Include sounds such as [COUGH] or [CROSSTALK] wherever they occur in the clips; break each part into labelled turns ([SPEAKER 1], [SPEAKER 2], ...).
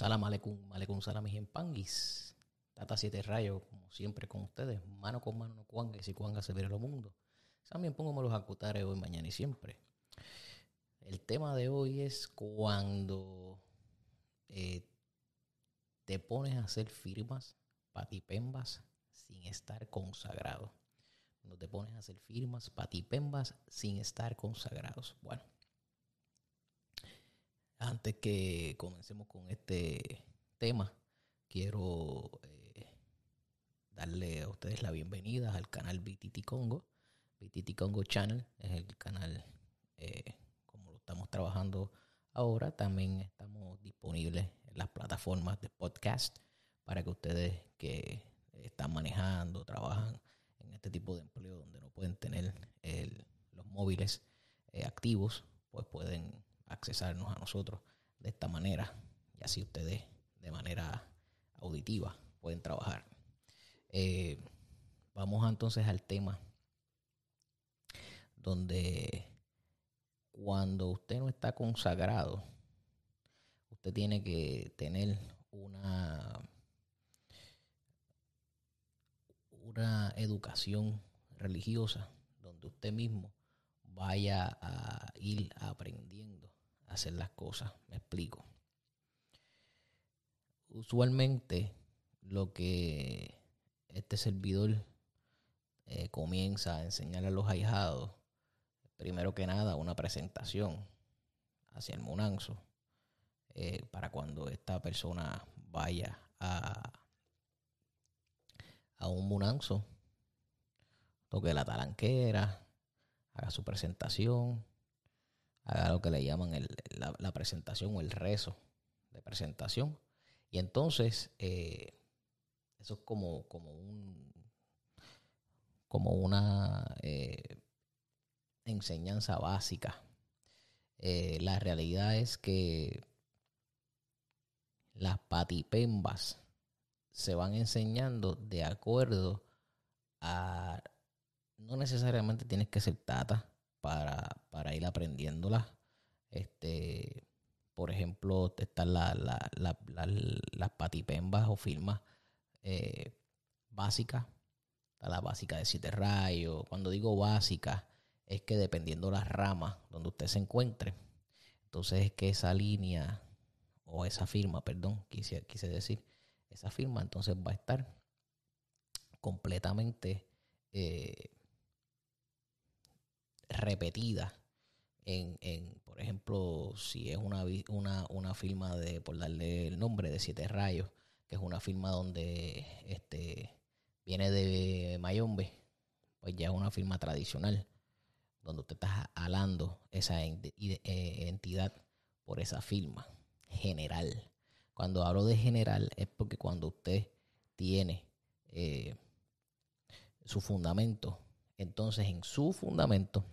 [SPEAKER 1] Salam aleikum, aleikum salam en panguis. Tata siete rayos, como siempre con ustedes. Mano con mano no cuanga, si cuanga se viene lo mundo. También pongo los acutares hoy, mañana y siempre. El tema de hoy es cuando eh, te pones a hacer firmas, patipembas, sin estar consagrado. Cuando te pones a hacer firmas, patipembas, sin estar consagrados. Bueno, antes que comencemos con este tema, quiero eh, darle a ustedes la bienvenida al canal BTT Congo. BTT Congo Channel es el canal, eh, como lo estamos trabajando ahora. También estamos disponibles en las plataformas de podcast para que ustedes que están manejando, trabajan en este tipo de empleo donde no pueden tener los móviles eh, activos, pues pueden accesarnos a nosotros de esta manera y así ustedes de manera auditiva pueden trabajar. Eh, vamos entonces al tema donde cuando usted no está consagrado, usted tiene que tener una, una educación religiosa donde usted mismo vaya a ir aprendiendo hacer las cosas. Me explico. Usualmente lo que este servidor eh, comienza a enseñar a los ahijados, primero que nada, una presentación hacia el munanzo, eh, para cuando esta persona vaya a, a un munanzo, toque la talanquera, haga su presentación, haga lo que le llaman la, presentación o el rezo de presentación. Y entonces, eh, eso es como, como un como una eh, enseñanza básica. Eh, la realidad es que las patipembas se van enseñando de acuerdo a no necesariamente tienes que ser tata para, para ir aprendiéndolas. Este, por ejemplo, están la, las patipembas o firmas eh, básicas. Está la básica de siete. Cuando digo básica, es que dependiendo las ramas donde usted se encuentre, entonces es que esa línea o esa firma, perdón, quise, quise decir, esa firma entonces va a estar completamente eh, repetida en, en, por ejemplo, si es una, una, una firma de, por darle el nombre, de Siete Rayos, que es una firma donde este, viene de Mayombe, pues ya es una firma tradicional, donde usted está alando esa eh, entidad por esa firma general. Cuando hablo de general es porque cuando usted tiene eh, su fundamento, entonces en su fundamento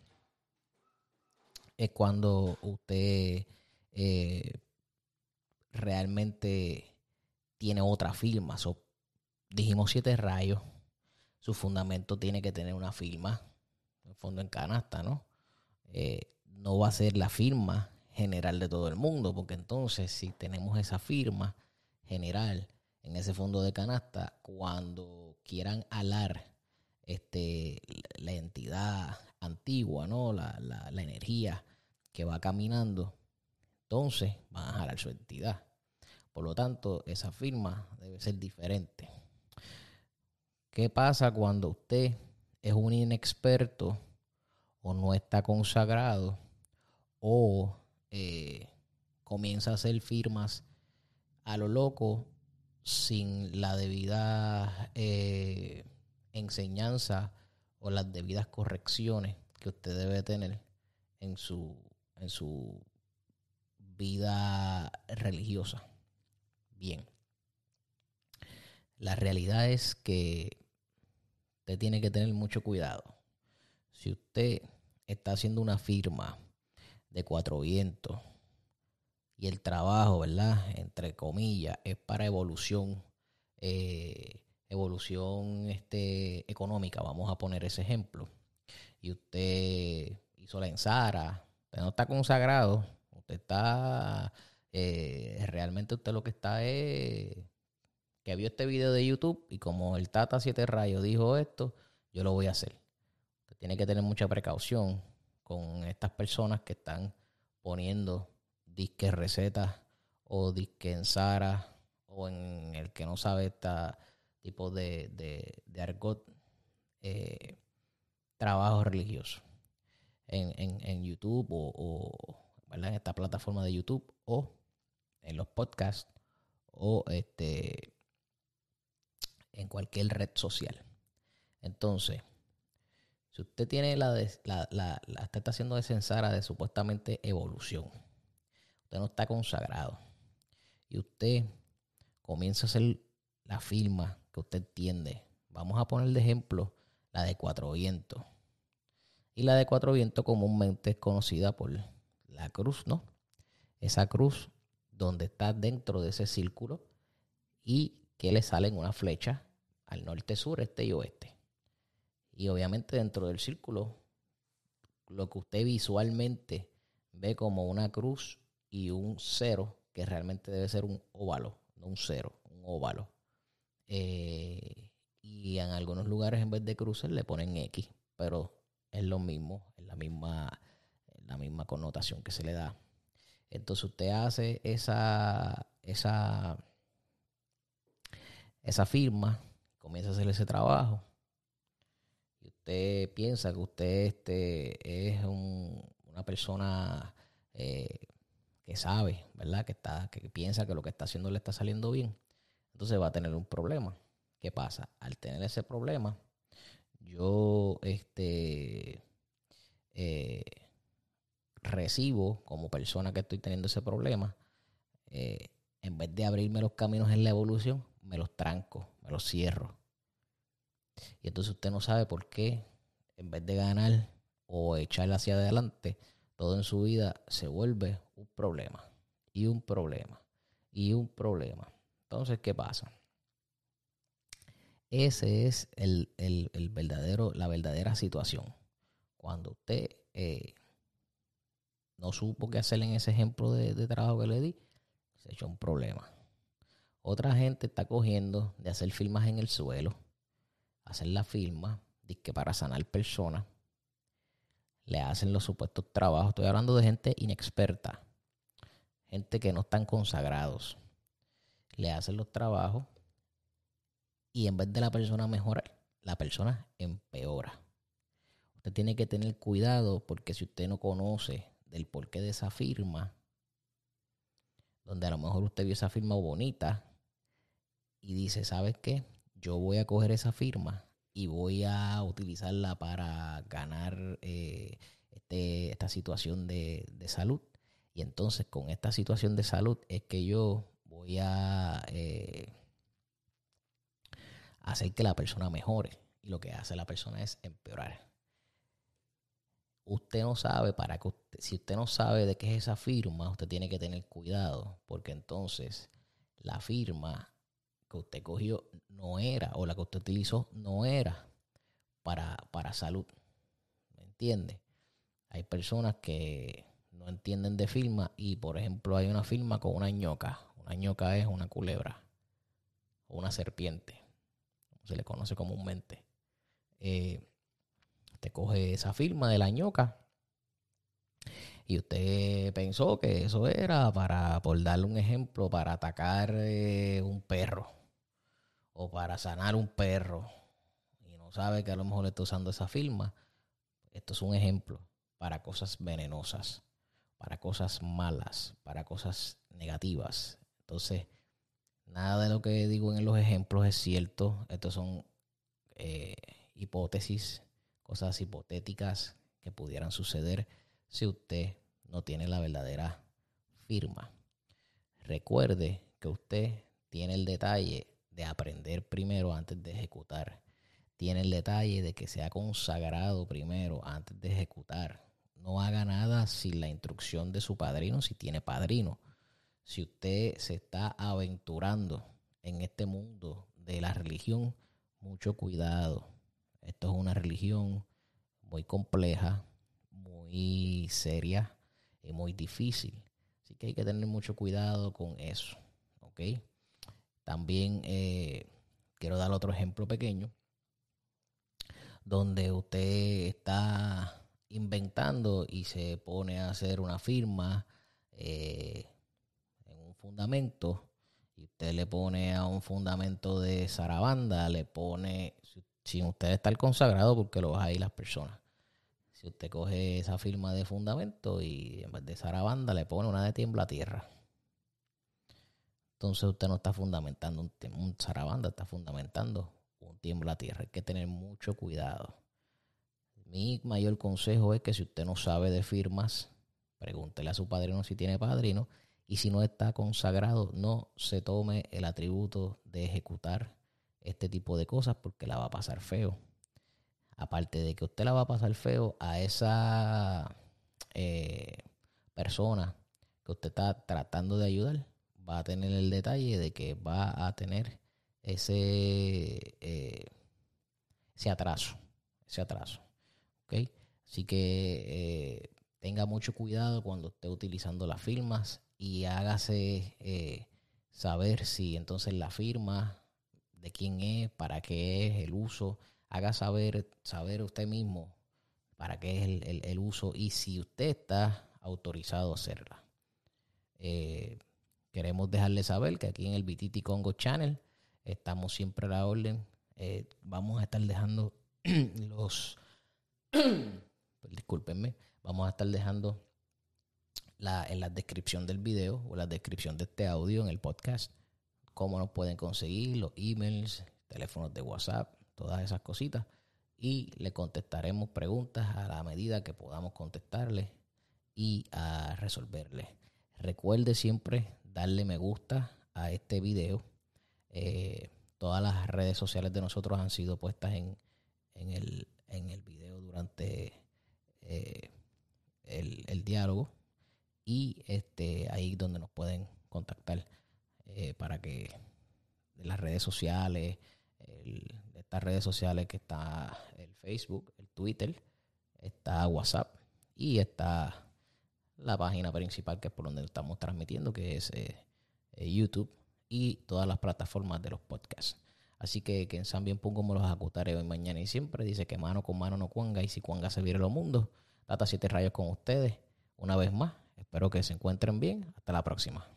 [SPEAKER 1] es cuando usted eh, realmente tiene otra firma. dijimos siete rayos. Su fundamento tiene que tener una firma. En fondo en canasta, ¿no? Eh, no va a ser la firma general de todo el mundo, porque entonces si tenemos esa firma general en ese fondo de canasta, cuando quieran alar este, la entidad antigua, ¿no? La, la, la energía que va caminando, entonces van a jalar su entidad. Por lo tanto, esa firma debe ser diferente. ¿Qué pasa cuando usted es un inexperto o no está consagrado o eh, comienza a hacer firmas a lo loco sin la debida eh, enseñanza o las debidas correcciones que usted debe tener en su, en su vida religiosa. Bien. La realidad es que usted tiene que tener mucho cuidado. Si usted está haciendo una firma de cuatro vientos y el trabajo, ¿verdad? Entre comillas, es para evolución, eh, evolución este, económica, vamos a poner ese ejemplo. Y usted hizo la ensara, usted no está consagrado, usted está eh, realmente usted lo que está es que vio este video de YouTube y como el Tata 7 Rayos dijo esto, yo lo voy a hacer. Usted tiene que tener mucha precaución con estas personas que están poniendo disques recetas o disque en Sara o en el que no sabe este tipo de, de, argot eh, trabajo religioso en, YouTube o, en esta plataforma de YouTube o en los podcasts o este en cualquier red social. Entonces, si usted tiene la, la, la, la está haciendo de de supuestamente evolución, usted no está consagrado y usted comienza a hacer la firma usted entiende. Vamos a poner de ejemplo la de Cuatro Vientos. Y la de Cuatro Vientos comúnmente es conocida por la cruz, ¿no? Esa cruz donde está dentro de ese círculo y que le salen una flecha al norte, sur, este y oeste. Y obviamente dentro del círculo, lo que usted visualmente ve como una cruz y un cero, que realmente debe ser un óvalo, no un cero, un óvalo. Eh, y en algunos lugares en vez de cruces le ponen X, pero es lo mismo, es la misma, la misma connotación que se le da. Entonces usted hace esa, esa, esa firma comienza a hacer ese trabajo y usted piensa que usted este, es una persona eh, que sabe, ¿verdad? Que, está, que piensa que lo que está haciendo le está saliendo bien, entonces va a tener un problema. ¿Qué pasa? Al tener ese problema, yo este, eh, recibo como persona que estoy teniendo ese problema, eh, en vez de abrirme los caminos en la evolución, me los tranco, me los cierro. Y entonces usted no sabe por qué, en vez de ganar o echar hacia adelante, todo en su vida se vuelve un problema y un problema y un problema. Entonces, ¿qué pasa? Ese es el, verdadero, la verdadera situación. Cuando usted eh, no supo qué hacer en ese ejemplo de, de trabajo que le di, se echó un problema. Otra gente está cogiendo de hacer firmas en el suelo, hacer la firma, que para sanar personas, le hacen los supuestos trabajos. Estoy hablando de gente inexperta, gente que no están consagrados. Le hacen los trabajos y en vez de la persona mejorar, la persona empeora. Usted tiene que tener cuidado porque si usted no conoce del porqué de esa firma, donde a lo mejor usted vio esa firma bonita, y dice, ¿sabes qué? Yo voy a coger esa firma y voy a utilizarla para ganar eh, este, esta situación de, salud. Y entonces con esta situación de salud es que yo voy a eh, hacer que la persona mejore. Y lo que hace la persona es empeorar. Usted no sabe para que si usted no sabe de qué es esa firma, usted tiene que tener cuidado, porque entonces la firma que usted cogió no era, o la que usted utilizó no era para, para salud. ¿Me entiende? Hay personas que no entienden de firma y, por ejemplo, hay una firma con una ñoca. Una ñoca es una culebra o una serpiente, se le conoce comúnmente. Eh, usted coge esa firma de la ñoca y usted pensó que eso era para, por darle un ejemplo, para atacar eh, un perro o para sanar un perro y no sabe que a lo mejor le está usando esa firma, esto es un ejemplo para cosas venenosas, para cosas malas, para cosas negativas. Entonces, nada de lo que digo en los ejemplos es cierto. Estos son eh, hipótesis, cosas hipotéticas que pudieran suceder si usted no tiene la verdadera firma. Recuerde que usted tiene el detalle de aprender primero antes de ejecutar. Tiene el detalle de que sea consagrado primero antes de ejecutar. No haga nada sin la instrucción de su padrino, si tiene padrino. Si usted se está aventurando en este mundo de la religión, mucho cuidado. Esto es una religión muy compleja, muy seria y muy difícil. Así que hay que tener mucho cuidado con eso. ¿Ok? También eh, quiero dar otro ejemplo pequeño donde usted está inventando y se pone a hacer una firma eh, en un fundamento y usted le pone a un fundamento de Sarabanda, le pone, sin usted estar consagrado, porque lo vas ahí las personas. Si usted coge esa firma de fundamento y en vez de Sarabanda le pone una de tiembla tierra. Entonces usted no está fundamentando un, un Sarabanda, está fundamentando un tiembla tierra. Hay que tener mucho cuidado. Mi mayor consejo es que si usted no sabe de firmas, pregúntele a su padrino si tiene padrino y si no está consagrado, no se tome el atributo de ejecutar este tipo de cosas porque la va a pasar feo. Aparte de que usted la va a pasar feo a esa eh, persona que usted está tratando de ayudar, va a tener el detalle de que va a tener ese, eh, ese atraso, ese atraso. Así que eh, tenga mucho cuidado cuando esté utilizando las firmas y hágase eh, saber si entonces la firma, de quién es, para qué es el uso, haga saber, saber usted mismo para qué es el, uso y si usted está autorizado a hacerla. Eh, queremos dejarle saber que aquí en el BTT Congo Channel estamos siempre a la orden. vamos a estar dejando [CLEARS THROAT] los [CLEARS THROAT] discúlpenme, vamos a estar dejando la, en la descripción del video o la descripción de este audio en el podcast cómo nos pueden conseguir, los emails, teléfonos de WhatsApp, todas esas cositas. Y le contestaremos preguntas a la medida que podamos contestarle y a resolverle. Recuerde siempre darle me gusta a este video. Eh, todas las redes sociales de nosotros han sido puestas en, en, el, en el video durante eh, el, diálogo y este ahí donde nos pueden contactar eh, para que las redes sociales, de estas redes sociales que está el Facebook, el Twitter, está WhatsApp y está la página principal que es por donde estamos transmitiendo, que es eh, YouTube y todas las plataformas de los podcasts. Así que que en bien pongo como los acutaré hoy, mañana y siempre. Dice que mano con mano no cuanga y si cuanga se viere los mundos. Data siete rayos con ustedes una vez más. Espero que se encuentren bien. Hasta la próxima.